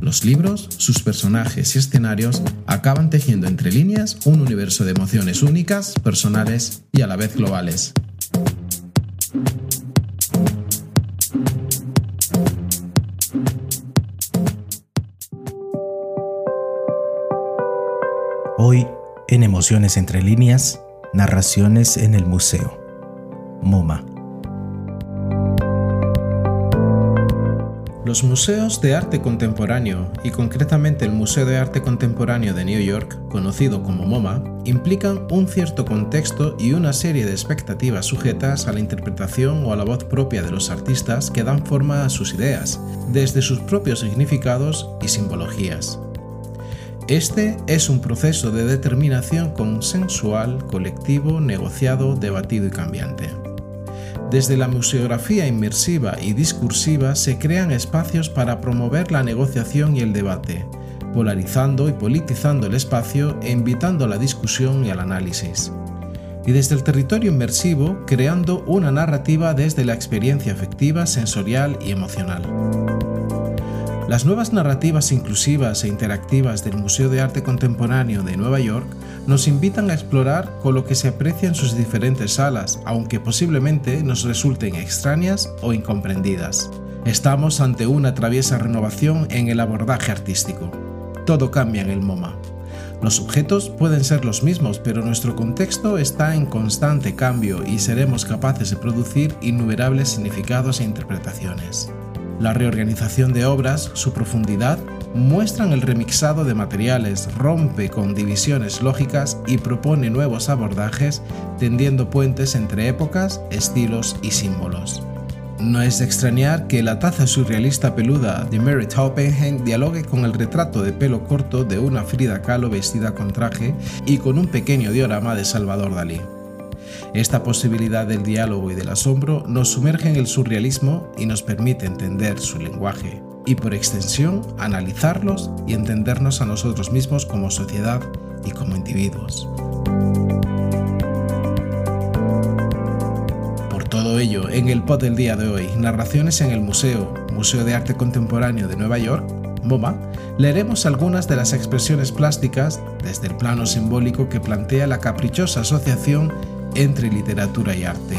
Los libros, sus personajes y escenarios acaban tejiendo entre líneas un universo de emociones únicas, personales y a la vez globales. Hoy, en Emociones entre líneas, narraciones en el museo. MoMA. Los museos de arte contemporáneo, y concretamente el Museo de Arte Contemporáneo de New York, conocido como MoMA, implican un cierto contexto y una serie de expectativas sujetas a la interpretación o a la voz propia de los artistas que dan forma a sus ideas, desde sus propios significados y simbologías. Este es un proceso de determinación consensual, colectivo, negociado, debatido y cambiante. Desde la museografía inmersiva y discursiva se crean espacios para promover la negociación y el debate, polarizando y politizando el espacio e invitando a la discusión y al análisis. Y desde el territorio inmersivo, creando una narrativa desde la experiencia afectiva, sensorial y emocional. Las nuevas narrativas inclusivas e interactivas del Museo de Arte Contemporáneo de Nueva York nos invitan a explorar con lo que se aprecia en sus diferentes salas, aunque posiblemente nos resulten extrañas o incomprendidas. Estamos ante una traviesa renovación en el abordaje artístico. Todo cambia en el MoMA. Los objetos pueden ser los mismos, pero nuestro contexto está en constante cambio y seremos capaces de producir innumerables significados e interpretaciones. La reorganización de obras, su profundidad, muestran el remixado de materiales, rompe con divisiones lógicas y propone nuevos abordajes, tendiendo puentes entre épocas, estilos y símbolos. No es de extrañar que la taza surrealista peluda de Mary Oppenheim dialogue con el retrato de pelo corto de una Frida Kahlo vestida con traje y con un pequeño diorama de Salvador Dalí. Esta posibilidad del diálogo y del asombro nos sumerge en el surrealismo y nos permite entender su lenguaje y por extensión analizarlos y entendernos a nosotros mismos como sociedad y como individuos. Por todo ello, en el pod del día de hoy, narraciones en el Museo, Museo de Arte Contemporáneo de Nueva York, MoMA, leeremos algunas de las expresiones plásticas desde el plano simbólico que plantea la caprichosa asociación entre literatura y arte,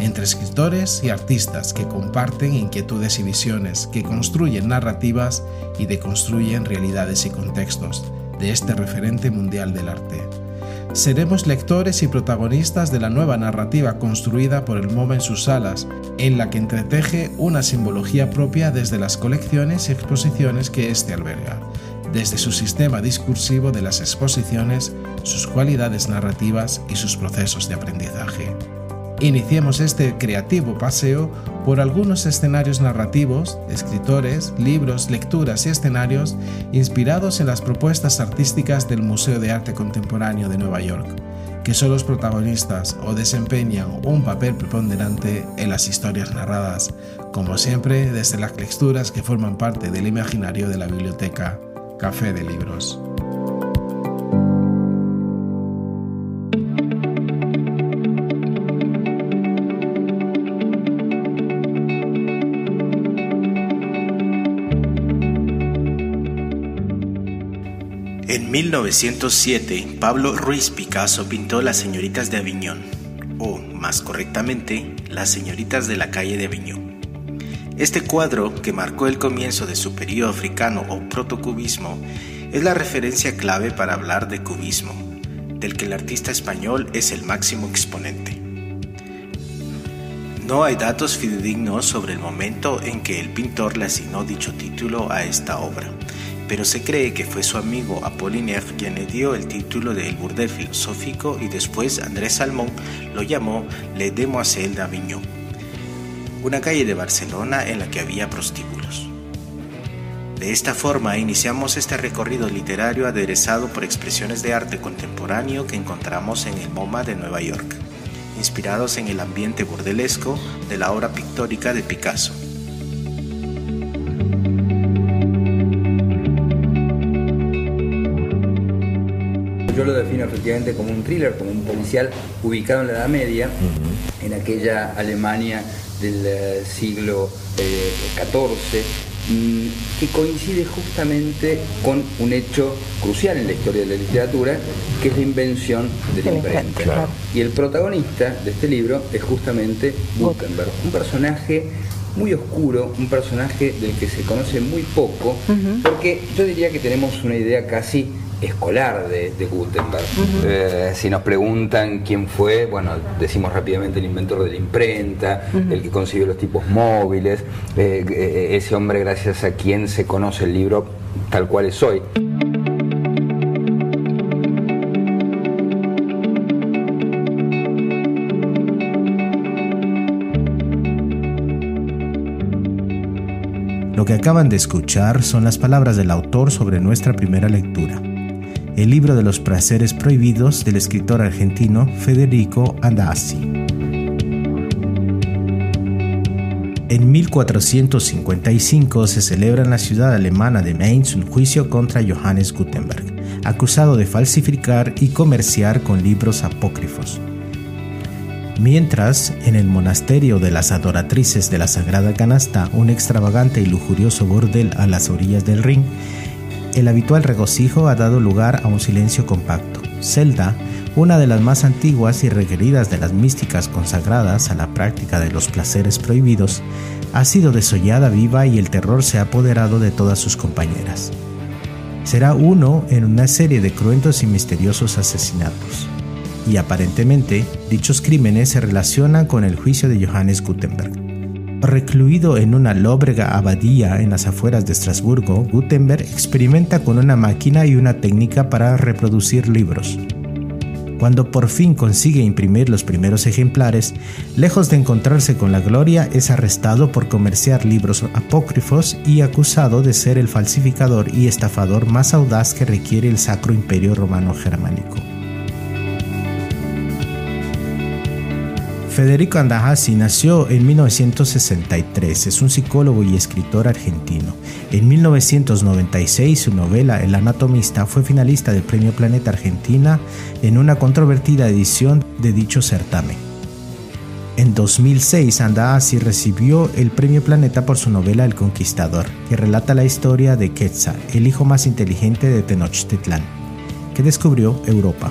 entre escritores y artistas que comparten inquietudes y visiones, que construyen narrativas y deconstruyen realidades y contextos de este referente mundial del arte. Seremos lectores y protagonistas de la nueva narrativa construida por el MoMA en sus salas, en la que entreteje una simbología propia desde las colecciones y exposiciones que éste alberga, desde su sistema discursivo de las exposiciones, sus cualidades narrativas y sus procesos de aprendizaje. Iniciemos este creativo paseo por algunos escenarios narrativos, escritores, libros, lecturas y escenarios inspirados en las propuestas artísticas del Museo de Arte Contemporáneo de Nueva York, que son los protagonistas o desempeñan un papel preponderante en las historias narradas, como siempre desde las lecturas que forman parte del imaginario de la biblioteca Café de Libros. En 1907, Pablo Ruiz Picasso pintó Las señoritas de Aviñón, o más correctamente, Las señoritas de la calle de Aviñón. Este cuadro, que marcó el comienzo de su periodo africano o protocubismo, es la referencia clave para hablar de cubismo, del que el artista español es el máximo exponente. No hay datos fidedignos sobre el momento en que el pintor le asignó dicho título a esta obra, pero se cree que fue su amigo Apollinaire quien le dio el título de El Burdel Filosófico y después Andrés Salmón lo llamó Le Demoiselle d'Avignon una calle de Barcelona en la que había prostíbulos. De esta forma iniciamos este recorrido literario aderezado por expresiones de arte contemporáneo que encontramos en el MoMA de Nueva York, inspirados en el ambiente burdelesco de la obra pictórica de Picasso. Efectivamente como un thriller, como un policial ubicado en la Edad Media, en aquella Alemania del eh, siglo XIV, eh, que coincide justamente con un hecho crucial en la historia de la literatura, que es la invención del la imprenta. Y el protagonista de este libro es justamente Gutenberg, un personaje muy oscuro, un personaje del que se conoce muy poco, porque yo diría que tenemos una idea casi escolar de, Gutenberg. Eh, si nos preguntan quién fue, bueno, decimos rápidamente el inventor de la imprenta, el que consiguió los tipos móviles, eh, eh, ese hombre gracias a quien se conoce el libro tal cual es hoy. Acaban de escuchar son las palabras del autor sobre nuestra primera lectura el libro de los placeres prohibidos del escritor argentino Federico Andassi. En 1455 se celebra en la ciudad alemana de Mainz un juicio contra Johannes Gutenberg, acusado de falsificar y comerciar con libros apócrifos. Mientras, en el monasterio de las adoratrices de la Sagrada Canasta, un extravagante y lujurioso bordel a las orillas del Rin, el habitual regocijo ha dado lugar a un silencio compacto. Zelda, una de las más antiguas y requeridas de las místicas consagradas a la práctica de los placeres prohibidos, ha sido desollada viva y el terror se ha apoderado de todas sus compañeras. Será uno en una serie de cruentos y misteriosos asesinatos. Y aparentemente, dichos crímenes se relacionan con el juicio de Johannes Gutenberg. Recluido en una lóbrega abadía en las afueras de Estrasburgo, Gutenberg experimenta con una máquina y una técnica para reproducir libros. Cuando por fin consigue imprimir los primeros ejemplares, lejos de encontrarse con la gloria, es arrestado por comerciar libros apócrifos y acusado de ser el falsificador y estafador más audaz que requiere el Sacro Imperio Romano Germánico. Federico Andahasi nació en 1963, es un psicólogo y escritor argentino. En 1996 su novela El anatomista fue finalista del Premio Planeta Argentina en una controvertida edición de dicho certamen. En 2006 Andahasi recibió el Premio Planeta por su novela El Conquistador, que relata la historia de Quetzal, el hijo más inteligente de Tenochtitlán, que descubrió Europa.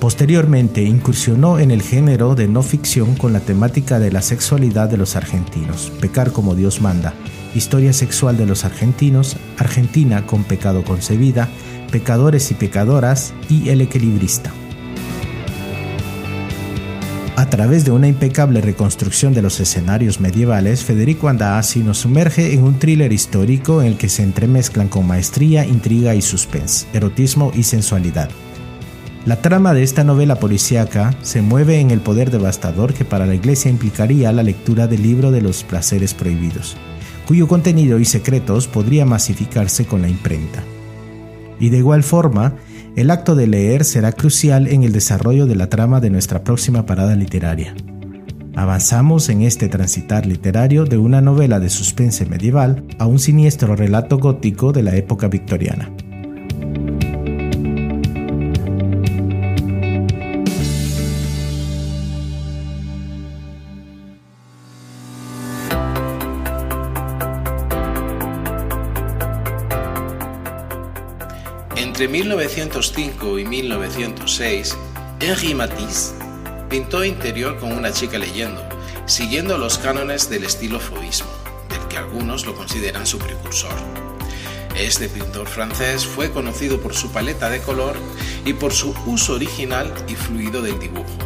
Posteriormente incursionó en el género de no ficción con la temática de la sexualidad de los argentinos, Pecar como Dios manda, Historia sexual de los argentinos, Argentina con pecado concebida, Pecadores y pecadoras y El equilibrista. A través de una impecable reconstrucción de los escenarios medievales, Federico Andasi nos sumerge en un thriller histórico en el que se entremezclan con maestría, intriga y suspense, erotismo y sensualidad. La trama de esta novela policíaca se mueve en el poder devastador que para la Iglesia implicaría la lectura del libro de los placeres prohibidos, cuyo contenido y secretos podría masificarse con la imprenta. Y de igual forma, el acto de leer será crucial en el desarrollo de la trama de nuestra próxima parada literaria. Avanzamos en este transitar literario de una novela de suspense medieval a un siniestro relato gótico de la época victoriana. Entre 1905 y 1906, Henri Matisse pintó interior con una chica leyendo, siguiendo los cánones del estilo fauvismo, del que algunos lo consideran su precursor. Este pintor francés fue conocido por su paleta de color y por su uso original y fluido del dibujo.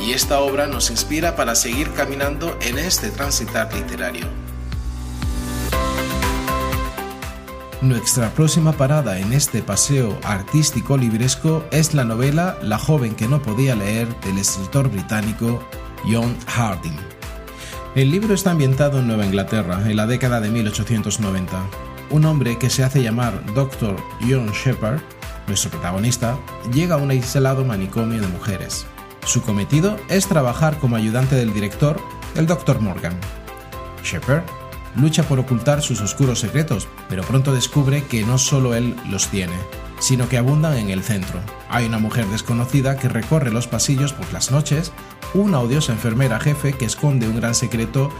Y esta obra nos inspira para seguir caminando en este transitar literario. Nuestra próxima parada en este paseo artístico libresco es la novela La joven que no podía leer del escritor británico John Harding. El libro está ambientado en Nueva Inglaterra en la década de 1890. Un hombre que se hace llamar Dr. John Shepard, nuestro protagonista, llega a un aislado manicomio de mujeres. Su cometido es trabajar como ayudante del director, el Dr. Morgan. Shepard lucha por ocultar sus oscuros secretos, pero pronto descubre que no solo él los tiene, sino que abundan en el centro. Hay una mujer desconocida que recorre los pasillos por las noches, una odiosa enfermera jefe que esconde un gran secreto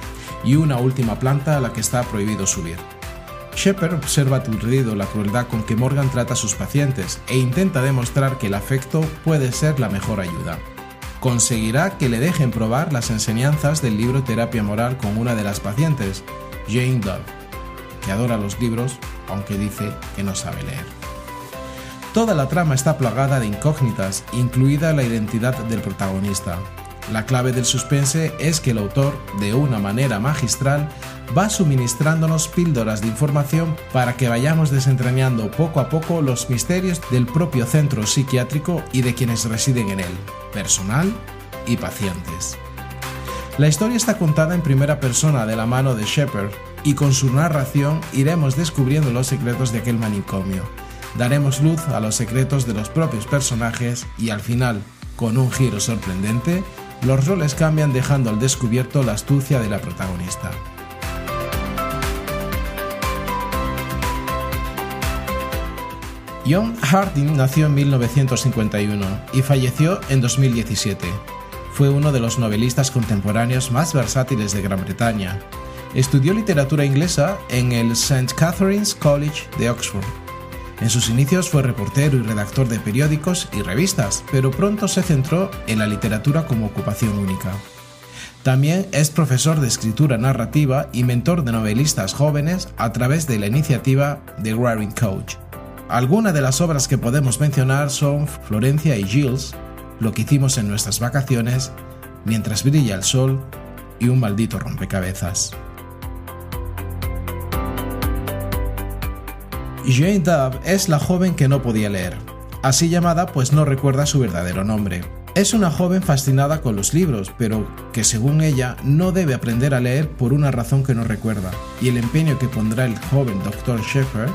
y una última planta a la que está prohibido subir. Shepard observa aturdido la crueldad con que Morgan trata a sus pacientes e intenta demostrar que el afecto puede ser la mejor ayuda. Conseguirá que le dejen probar las enseñanzas del libro Terapia Moral con una de las pacientes, Jane Dove, que adora los libros, aunque dice que no sabe leer. Toda la trama está plagada de incógnitas, incluida la identidad del protagonista, la clave del suspense es que el autor, de una manera magistral, va suministrándonos píldoras de información para que vayamos desentrañando poco a poco los misterios del propio centro psiquiátrico y de quienes residen en él, personal y pacientes. La historia está contada en primera persona de la mano de Shepard y con su narración iremos descubriendo los secretos de aquel manicomio. Daremos luz a los secretos de los propios personajes y al final, con un giro sorprendente, los roles cambian dejando al descubierto la astucia de la protagonista. John Harding nació en 1951 y falleció en 2017. Fue uno de los novelistas contemporáneos más versátiles de Gran Bretaña. Estudió literatura inglesa en el St. Catherine's College de Oxford en sus inicios fue reportero y redactor de periódicos y revistas, pero pronto se centró en la literatura como ocupación única. También es profesor de escritura narrativa y mentor de novelistas jóvenes a través de la iniciativa The Writing Coach. Algunas de las obras que podemos mencionar son Florencia y Gilles, Lo que hicimos en nuestras vacaciones, Mientras brilla el sol y Un maldito rompecabezas. Jane Dove es la joven que no podía leer, así llamada pues no recuerda su verdadero nombre. Es una joven fascinada con los libros, pero que según ella no debe aprender a leer por una razón que no recuerda, y el empeño que pondrá el joven Dr. Shepard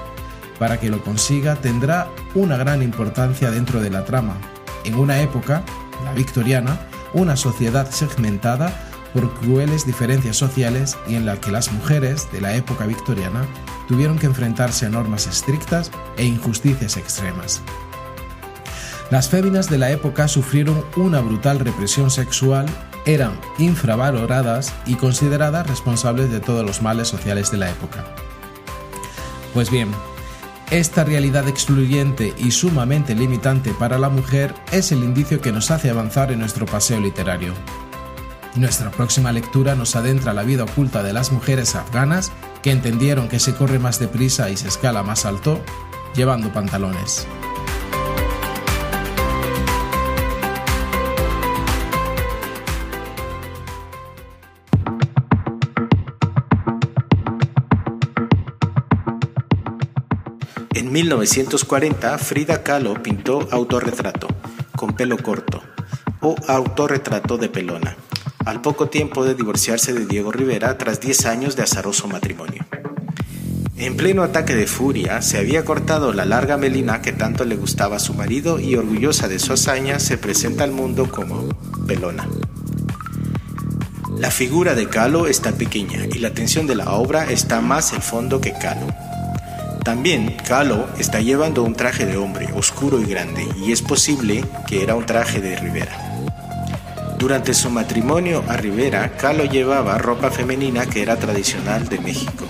para que lo consiga tendrá una gran importancia dentro de la trama. En una época, la victoriana, una sociedad segmentada por crueles diferencias sociales y en la que las mujeres de la época victoriana tuvieron que enfrentarse a normas estrictas e injusticias extremas. Las féminas de la época sufrieron una brutal represión sexual, eran infravaloradas y consideradas responsables de todos los males sociales de la época. Pues bien, esta realidad excluyente y sumamente limitante para la mujer es el indicio que nos hace avanzar en nuestro paseo literario. Nuestra próxima lectura nos adentra a la vida oculta de las mujeres afganas que entendieron que se corre más deprisa y se escala más alto llevando pantalones. 1940, Frida Kahlo pintó Autorretrato, con pelo corto, o Autorretrato de pelona, al poco tiempo de divorciarse de Diego Rivera tras 10 años de azaroso matrimonio. En pleno ataque de furia, se había cortado la larga melina que tanto le gustaba a su marido y orgullosa de su hazaña se presenta al mundo como pelona. La figura de Calo está pequeña y la atención de la obra está más el fondo que Calo. También Calo está llevando un traje de hombre oscuro y grande y es posible que era un traje de Rivera. Durante su matrimonio a Rivera, Kahlo llevaba ropa femenina que era tradicional de México.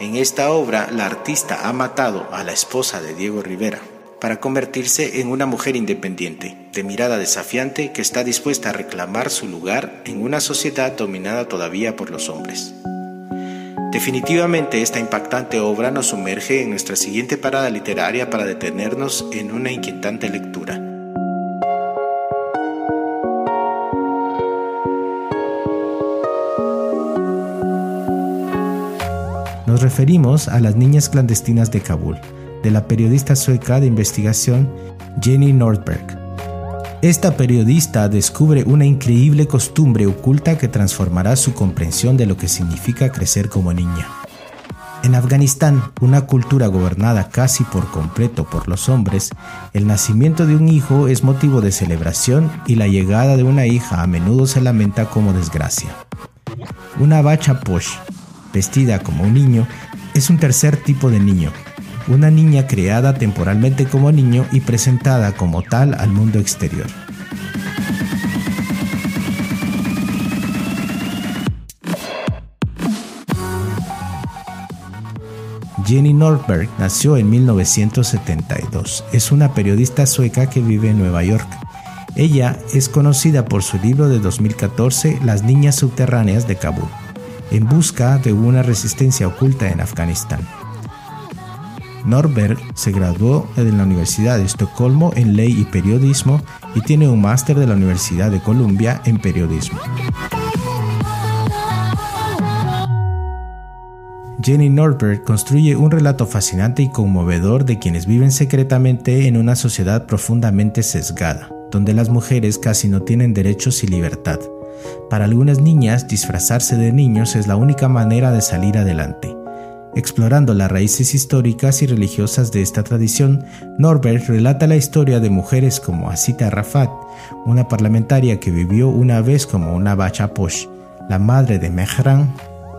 En esta obra, la artista ha matado a la esposa de Diego Rivera para convertirse en una mujer independiente, de mirada desafiante, que está dispuesta a reclamar su lugar en una sociedad dominada todavía por los hombres. Definitivamente esta impactante obra nos sumerge en nuestra siguiente parada literaria para detenernos en una inquietante lectura. Nos referimos a Las Niñas Clandestinas de Kabul, de la periodista sueca de investigación Jenny Nordberg. Esta periodista descubre una increíble costumbre oculta que transformará su comprensión de lo que significa crecer como niña. En Afganistán, una cultura gobernada casi por completo por los hombres, el nacimiento de un hijo es motivo de celebración y la llegada de una hija a menudo se lamenta como desgracia. Una bacha posh, vestida como un niño, es un tercer tipo de niño, una niña creada temporalmente como niño y presentada como tal al mundo exterior. Jenny Nordberg nació en 1972. Es una periodista sueca que vive en Nueva York. Ella es conocida por su libro de 2014 Las niñas subterráneas de Kabul, en busca de una resistencia oculta en Afganistán. Norberg se graduó de la Universidad de Estocolmo en Ley y Periodismo y tiene un máster de la Universidad de Columbia en Periodismo. Jenny Nordberg construye un relato fascinante y conmovedor de quienes viven secretamente en una sociedad profundamente sesgada, donde las mujeres casi no tienen derechos y libertad. Para algunas niñas, disfrazarse de niños es la única manera de salir adelante. Explorando las raíces históricas y religiosas de esta tradición, Norbert relata la historia de mujeres como Asita Rafat, una parlamentaria que vivió una vez como una bacha posh, la madre de Mehran,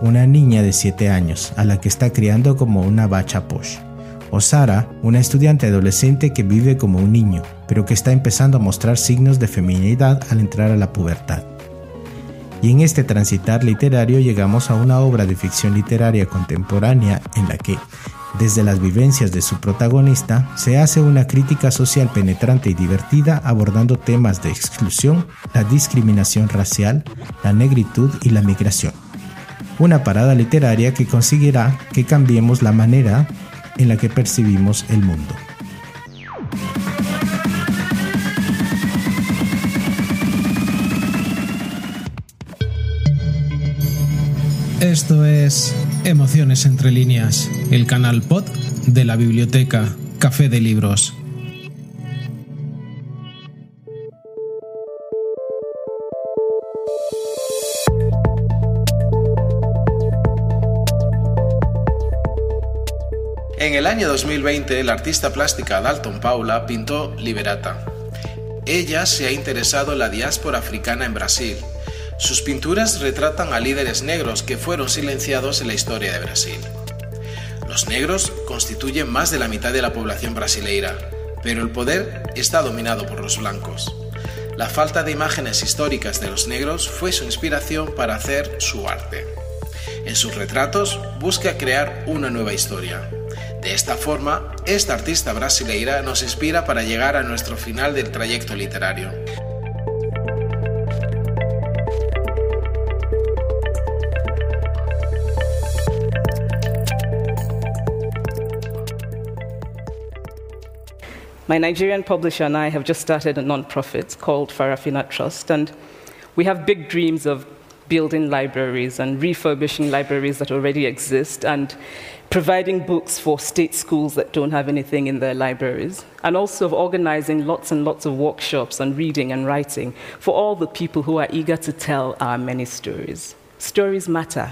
una niña de 7 años a la que está criando como una bacha posh. O Sara, una estudiante adolescente que vive como un niño, pero que está empezando a mostrar signos de feminidad al entrar a la pubertad. Y en este transitar literario llegamos a una obra de ficción literaria contemporánea en la que, desde las vivencias de su protagonista, se hace una crítica social penetrante y divertida abordando temas de exclusión, la discriminación racial, la negritud y la migración una parada literaria que conseguirá que cambiemos la manera en la que percibimos el mundo. Esto es Emociones entre líneas, el canal pod de la biblioteca Café de Libros. En el año 2020, la artista plástica Dalton Paula pintó Liberata. Ella se ha interesado en la diáspora africana en Brasil. Sus pinturas retratan a líderes negros que fueron silenciados en la historia de Brasil. Los negros constituyen más de la mitad de la población brasileira, pero el poder está dominado por los blancos. La falta de imágenes históricas de los negros fue su inspiración para hacer su arte. En sus retratos busca crear una nueva historia, de esta forma, esta artista brasileira nos inspira para llegar a nuestro final del trayecto literario. My Nigerian publisher and I have just started a non-profit called Farafina Trust, and we have big dreams of building libraries and refurbishing libraries that already exist and providing books for state schools that don't have anything in their libraries, and also of organizing lots and lots of workshops on reading and writing for all the people who are eager to tell our many stories. Stories matter.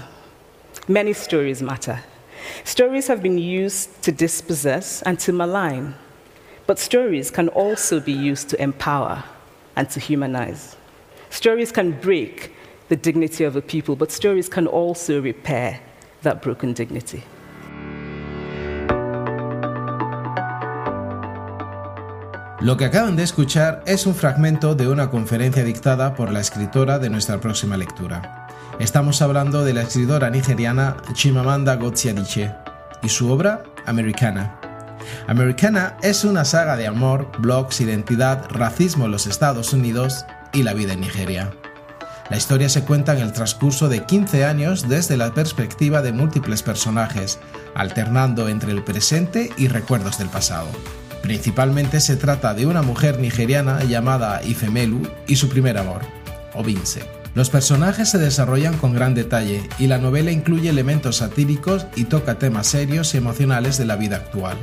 Many stories matter. Stories have been used to dispossess and to malign, but stories can also be used to empower and to humanize. Stories can break the dignity of a people, but stories can also repair that broken dignity. Lo que acaban de escuchar es un fragmento de una conferencia dictada por la escritora de nuestra próxima lectura. Estamos hablando de la escritora nigeriana Chimamanda Ngozi Adichie y su obra Americana. Americana es una saga de amor, blogs, identidad, racismo en los Estados Unidos y la vida en Nigeria. La historia se cuenta en el transcurso de 15 años desde la perspectiva de múltiples personajes, alternando entre el presente y recuerdos del pasado. Principalmente se trata de una mujer nigeriana llamada Ifemelu y su primer amor, Obinse. Los personajes se desarrollan con gran detalle y la novela incluye elementos satíricos y toca temas serios y emocionales de la vida actual.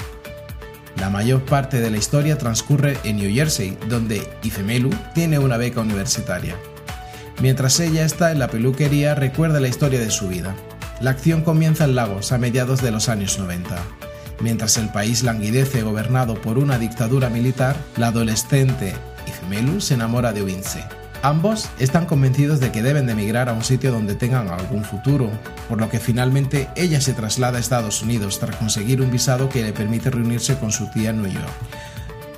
La mayor parte de la historia transcurre en New Jersey, donde Ifemelu tiene una beca universitaria. Mientras ella está en la peluquería recuerda la historia de su vida, La acción comienza en Lagos a mediados de los años 90. Mientras el país languidece gobernado por una dictadura militar, la adolescente Ifemelu se enamora de Wince. Ambos están convencidos de que deben de emigrar a un sitio donde tengan algún futuro, por lo que finalmente ella se traslada a Estados Unidos tras conseguir un visado que le permite reunirse con su tía en New York.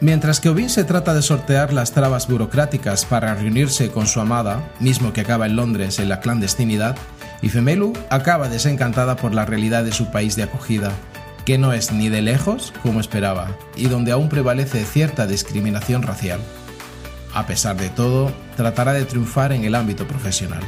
Mientras que Ovin se trata de sortear las trabas burocráticas para reunirse con su amada, mismo que acaba en Londres en la clandestinidad, Ifemelu acaba desencantada por la realidad de su país de acogida, que no es ni de lejos como esperaba, y donde aún prevalece cierta discriminación racial. A pesar de todo, tratará de triunfar en el ámbito profesional.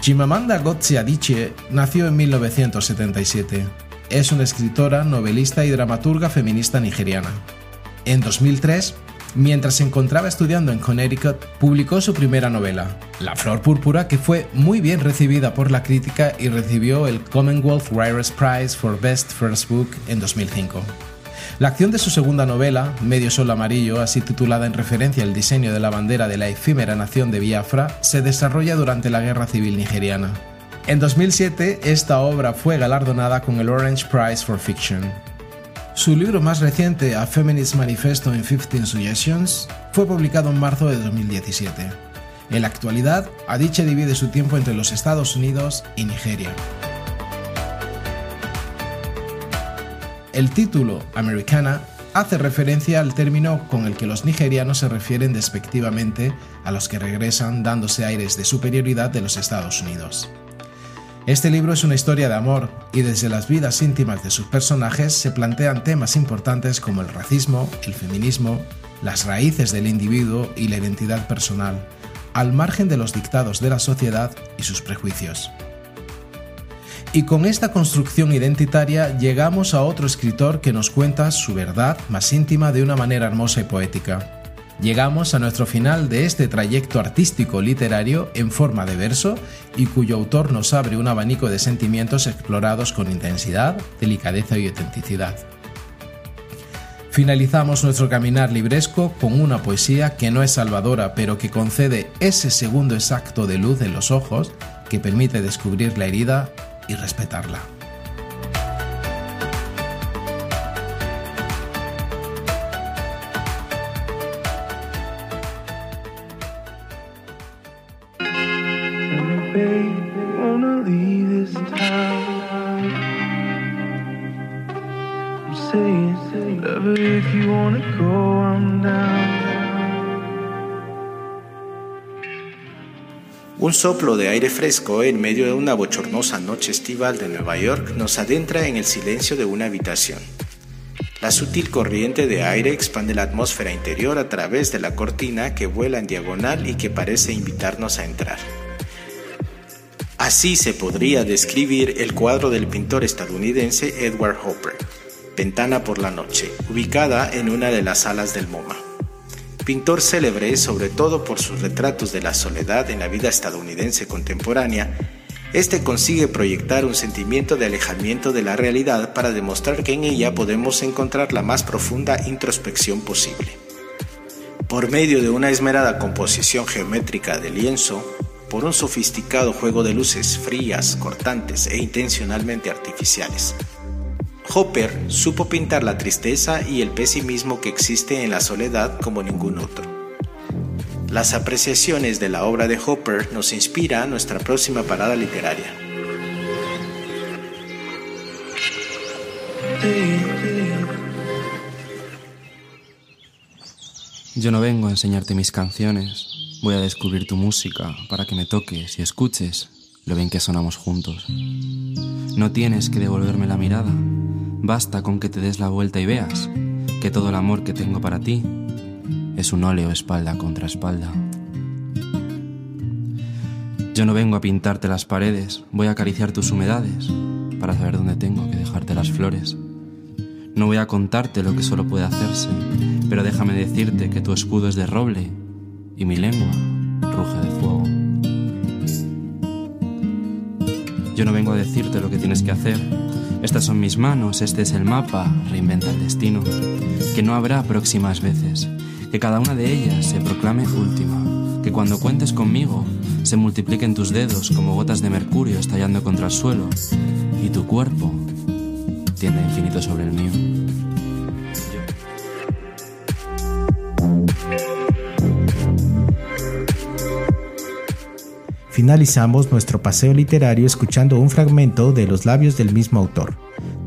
Chimamanda Ngozi Adichie nació en 1977. Es una escritora, novelista y dramaturga feminista nigeriana. En 2003, mientras se encontraba estudiando en Connecticut, publicó su primera novela, La Flor Púrpura, que fue muy bien recibida por la crítica y recibió el Commonwealth Writers Prize for Best First Book en 2005. La acción de su segunda novela, Medio Sol Amarillo, así titulada en referencia al diseño de la bandera de la efímera nación de Biafra, se desarrolla durante la Guerra Civil Nigeriana. En 2007, esta obra fue galardonada con el Orange Prize for Fiction. Su libro más reciente, A Feminist Manifesto in 15 Suggestions, fue publicado en marzo de 2017. En la actualidad, Adichie divide su tiempo entre los Estados Unidos y Nigeria. El título, Americana, hace referencia al término con el que los nigerianos se refieren despectivamente a los que regresan dándose aires de superioridad de los Estados Unidos. Este libro es una historia de amor y desde las vidas íntimas de sus personajes se plantean temas importantes como el racismo, el feminismo, las raíces del individuo y la identidad personal, al margen de los dictados de la sociedad y sus prejuicios. Y con esta construcción identitaria llegamos a otro escritor que nos cuenta su verdad más íntima de una manera hermosa y poética. Llegamos a nuestro final de este trayecto artístico literario en forma de verso y cuyo autor nos abre un abanico de sentimientos explorados con intensidad, delicadeza y autenticidad. Finalizamos nuestro caminar libresco con una poesía que no es salvadora, pero que concede ese segundo exacto de luz en los ojos que permite descubrir la herida y respetarla. Soplo de aire fresco en medio de una bochornosa noche estival de Nueva York nos adentra en el silencio de una habitación. La sutil corriente de aire expande la atmósfera interior a través de la cortina que vuela en diagonal y que parece invitarnos a entrar. Así se podría describir el cuadro del pintor estadounidense Edward Hopper, Ventana por la Noche, ubicada en una de las salas del MoMA. Pintor célebre sobre todo por sus retratos de la soledad en la vida estadounidense contemporánea, este consigue proyectar un sentimiento de alejamiento de la realidad para demostrar que en ella podemos encontrar la más profunda introspección posible. Por medio de una esmerada composición geométrica de lienzo, por un sofisticado juego de luces frías, cortantes e intencionalmente artificiales, Hopper supo pintar la tristeza y el pesimismo que existe en la soledad como ningún otro. Las apreciaciones de la obra de Hopper nos inspira a nuestra próxima parada literaria. Yo no vengo a enseñarte mis canciones, voy a descubrir tu música para que me toques y escuches lo bien que sonamos juntos. No tienes que devolverme la mirada, Basta con que te des la vuelta y veas que todo el amor que tengo para ti es un óleo espalda contra espalda. Yo no vengo a pintarte las paredes, voy a acariciar tus humedades para saber dónde tengo que dejarte las flores. No voy a contarte lo que solo puede hacerse, pero déjame decirte que tu escudo es de roble y mi lengua ruge de fuego. Yo no vengo a decirte lo que tienes que hacer, estas son mis manos, este es el mapa, reinventa el destino. Que no habrá próximas veces, que cada una de ellas se proclame última, que cuando cuentes conmigo se multipliquen tus dedos como gotas de mercurio estallando contra el suelo y tu cuerpo tienda infinito sobre el mío. Finalizamos nuestro paseo literario escuchando un fragmento de los labios del mismo autor.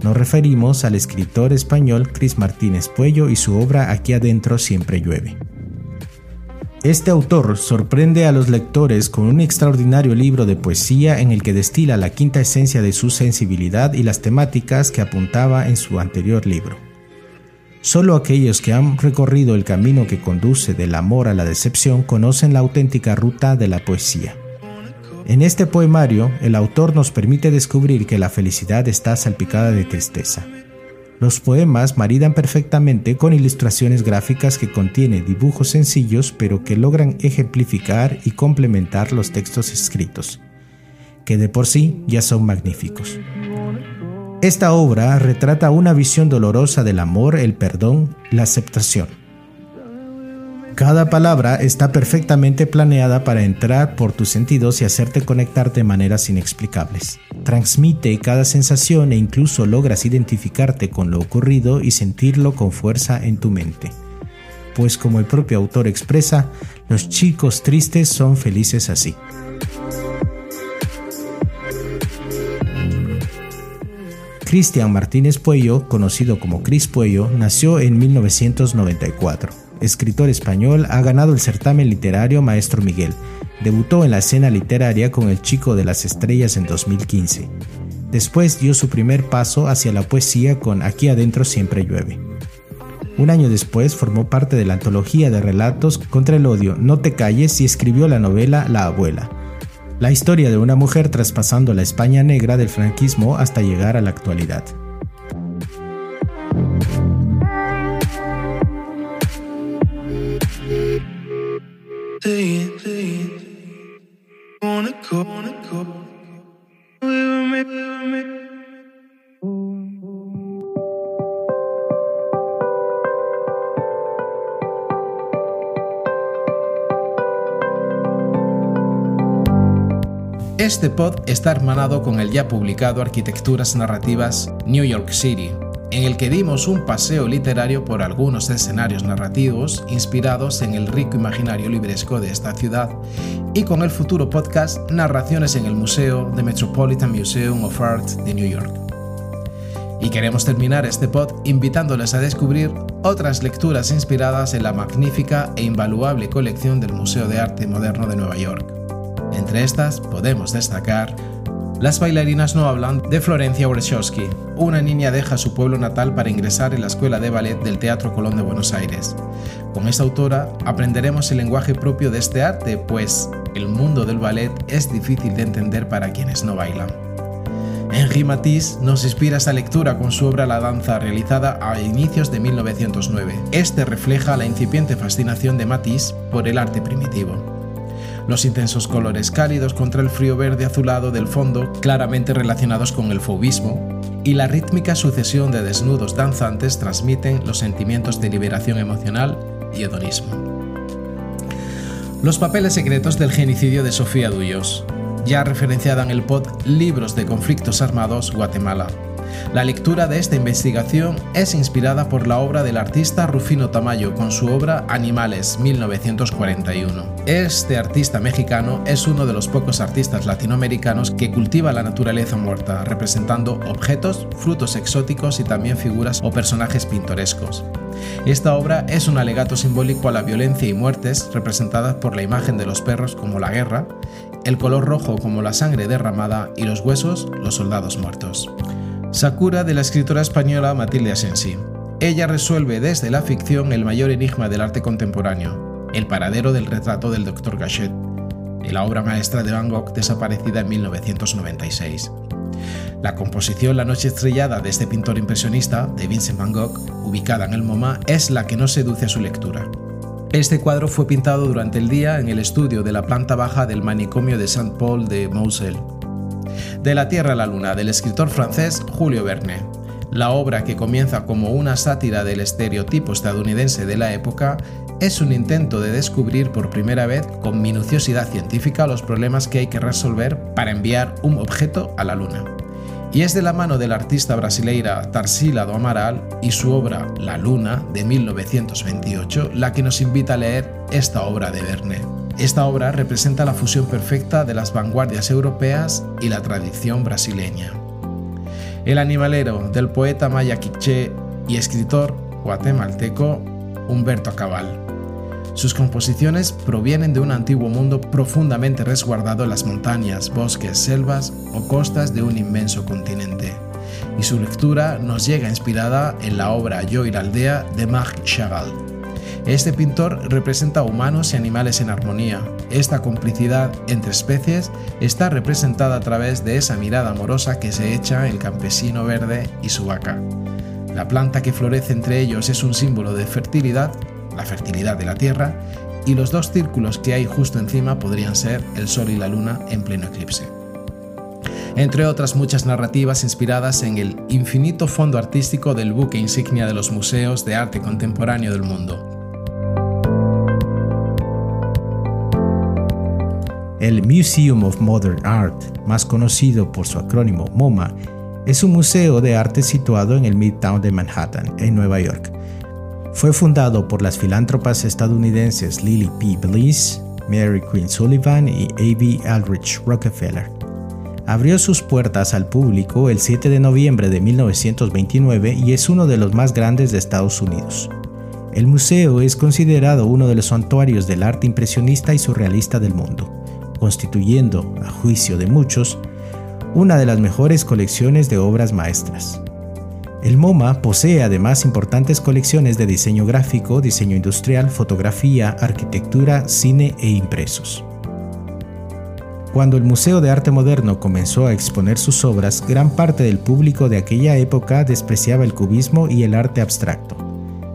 Nos referimos al escritor español Cris Martínez Puello y su obra Aquí adentro siempre llueve. Este autor sorprende a los lectores con un extraordinario libro de poesía en el que destila la quinta esencia de su sensibilidad y las temáticas que apuntaba en su anterior libro. Solo aquellos que han recorrido el camino que conduce del amor a la decepción conocen la auténtica ruta de la poesía. En este poemario, el autor nos permite descubrir que la felicidad está salpicada de tristeza. Los poemas maridan perfectamente con ilustraciones gráficas que contienen dibujos sencillos pero que logran ejemplificar y complementar los textos escritos, que de por sí ya son magníficos. Esta obra retrata una visión dolorosa del amor, el perdón, la aceptación cada palabra está perfectamente planeada para entrar por tus sentidos y hacerte conectar de maneras inexplicables. Transmite cada sensación e incluso logras identificarte con lo ocurrido y sentirlo con fuerza en tu mente. Pues como el propio autor expresa, los chicos tristes son felices así. Cristian Martínez Puello, conocido como Cris Puello, nació en 1994 escritor español, ha ganado el certamen literario Maestro Miguel. Debutó en la escena literaria con El Chico de las Estrellas en 2015. Después dio su primer paso hacia la poesía con Aquí adentro siempre llueve. Un año después formó parte de la antología de relatos contra el odio No te calles y escribió la novela La abuela. La historia de una mujer traspasando la España negra del franquismo hasta llegar a la actualidad. Este pod está hermanado con el ya publicado Arquitecturas Narrativas New York City, en el que dimos un paseo literario por algunos escenarios narrativos inspirados en el rico imaginario libresco de esta ciudad y con el futuro podcast Narraciones en el Museo de Metropolitan Museum of Art de New York. Y queremos terminar este pod invitándoles a descubrir otras lecturas inspiradas en la magnífica e invaluable colección del Museo de Arte Moderno de Nueva York. Entre estas podemos destacar las bailarinas no hablan de Florencia Orechowski. Una niña deja su pueblo natal para ingresar en la Escuela de Ballet del Teatro Colón de Buenos Aires. Con esta autora aprenderemos el lenguaje propio de este arte, pues el mundo del ballet es difícil de entender para quienes no bailan. Henri Matisse nos inspira esta lectura con su obra La danza, realizada a inicios de 1909. Este refleja la incipiente fascinación de Matisse por el arte primitivo los intensos colores cálidos contra el frío verde azulado del fondo, claramente relacionados con el fobismo, y la rítmica sucesión de desnudos danzantes transmiten los sentimientos de liberación emocional y hedonismo. Los papeles secretos del genocidio de Sofía Duyos, ya referenciada en el pod Libros de Conflictos Armados Guatemala, la lectura de esta investigación es inspirada por la obra del artista Rufino Tamayo con su obra Animales 1941. Este artista mexicano es uno de los pocos artistas latinoamericanos que cultiva la naturaleza muerta, representando objetos, frutos exóticos y también figuras o personajes pintorescos. Esta obra es un alegato simbólico a la violencia y muertes representadas por la imagen de los perros como la guerra, el color rojo como la sangre derramada y los huesos los soldados muertos. Sakura de la escritora española Matilde Asensi. Ella resuelve desde la ficción el mayor enigma del arte contemporáneo, el paradero del retrato del Dr. Gachet, la obra maestra de Van Gogh desaparecida en 1996. La composición La noche estrellada de este pintor impresionista, de Vincent Van Gogh, ubicada en el MoMA, es la que no seduce a su lectura. Este cuadro fue pintado durante el día en el estudio de la planta baja del manicomio de Saint-Paul de Moselle, de la Tierra a la Luna, del escritor francés Julio Verne. La obra, que comienza como una sátira del estereotipo estadounidense de la época, es un intento de descubrir por primera vez con minuciosidad científica los problemas que hay que resolver para enviar un objeto a la Luna. Y es de la mano de la artista brasileira Tarsila do Amaral y su obra La Luna de 1928 la que nos invita a leer esta obra de Verne. Esta obra representa la fusión perfecta de las vanguardias europeas y la tradición brasileña. El animalero del poeta maya quiché y escritor guatemalteco Humberto Cabal. Sus composiciones provienen de un antiguo mundo profundamente resguardado en las montañas, bosques, selvas o costas de un inmenso continente. Y su lectura nos llega inspirada en la obra Yo y la aldea de Marc Chagall. Este pintor representa humanos y animales en armonía. Esta complicidad entre especies está representada a través de esa mirada amorosa que se echa el campesino verde y su vaca. La planta que florece entre ellos es un símbolo de fertilidad, la fertilidad de la tierra, y los dos círculos que hay justo encima podrían ser el Sol y la Luna en pleno eclipse. Entre otras muchas narrativas inspiradas en el infinito fondo artístico del buque insignia de los museos de arte contemporáneo del mundo, El Museum of Modern Art, más conocido por su acrónimo MoMA, es un museo de arte situado en el Midtown de Manhattan, en Nueva York. Fue fundado por las filántropas estadounidenses Lily P. Bliss, Mary Queen Sullivan y A.B. Aldrich Rockefeller. Abrió sus puertas al público el 7 de noviembre de 1929 y es uno de los más grandes de Estados Unidos. El museo es considerado uno de los santuarios del arte impresionista y surrealista del mundo constituyendo, a juicio de muchos, una de las mejores colecciones de obras maestras. El MoMA posee además importantes colecciones de diseño gráfico, diseño industrial, fotografía, arquitectura, cine e impresos. Cuando el Museo de Arte Moderno comenzó a exponer sus obras, gran parte del público de aquella época despreciaba el cubismo y el arte abstracto,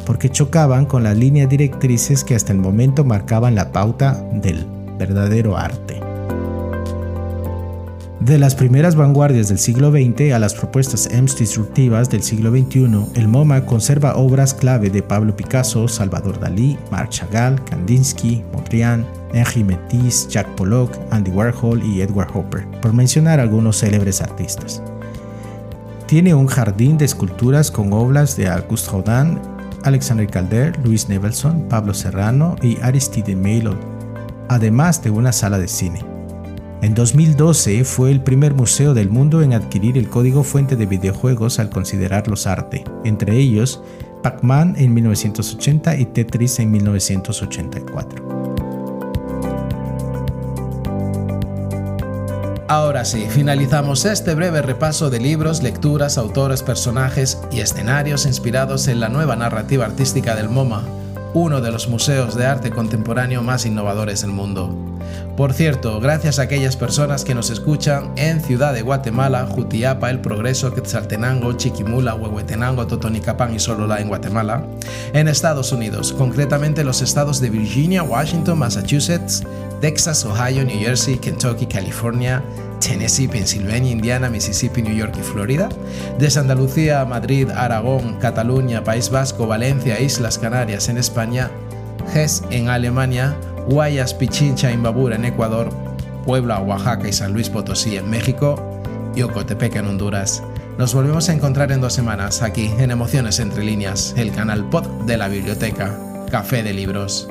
porque chocaban con las líneas directrices que hasta el momento marcaban la pauta del verdadero arte. De las primeras vanguardias del siglo XX a las propuestas EMS disruptivas del siglo XXI, el MoMA conserva obras clave de Pablo Picasso, Salvador Dalí, Marc Chagall, Kandinsky, Mondrian, Henri Matisse, Jack Pollock, Andy Warhol y Edward Hopper, por mencionar algunos célebres artistas. Tiene un jardín de esculturas con obras de Auguste Rodin, Alexander Calder, Louis Nevelson, Pablo Serrano y Aristide Maillot, además de una sala de cine. En 2012 fue el primer museo del mundo en adquirir el código fuente de videojuegos al considerarlos arte, entre ellos Pac-Man en 1980 y Tetris en 1984. Ahora sí, finalizamos este breve repaso de libros, lecturas, autores, personajes y escenarios inspirados en la nueva narrativa artística del MoMA, uno de los museos de arte contemporáneo más innovadores del mundo. Por cierto, gracias a aquellas personas que nos escuchan en Ciudad de Guatemala, Jutiapa, El Progreso, Quetzaltenango, Chiquimula, Huehuetenango, Totonicapán y Solola en Guatemala, en Estados Unidos, concretamente los estados de Virginia, Washington, Massachusetts, Texas, Ohio, New Jersey, Kentucky, California, Tennessee, Pensilvania, Indiana, Mississippi, New York y Florida, desde Andalucía, Madrid, Aragón, Cataluña, País Vasco, Valencia, Islas Canarias en España, Hesse en Alemania, Guayas, Pichincha, Imbabura en Ecuador, Puebla, Oaxaca y San Luis Potosí en México y Ocotepec en Honduras. Nos volvemos a encontrar en dos semanas aquí en Emociones entre líneas, el canal pod de la biblioteca, Café de Libros.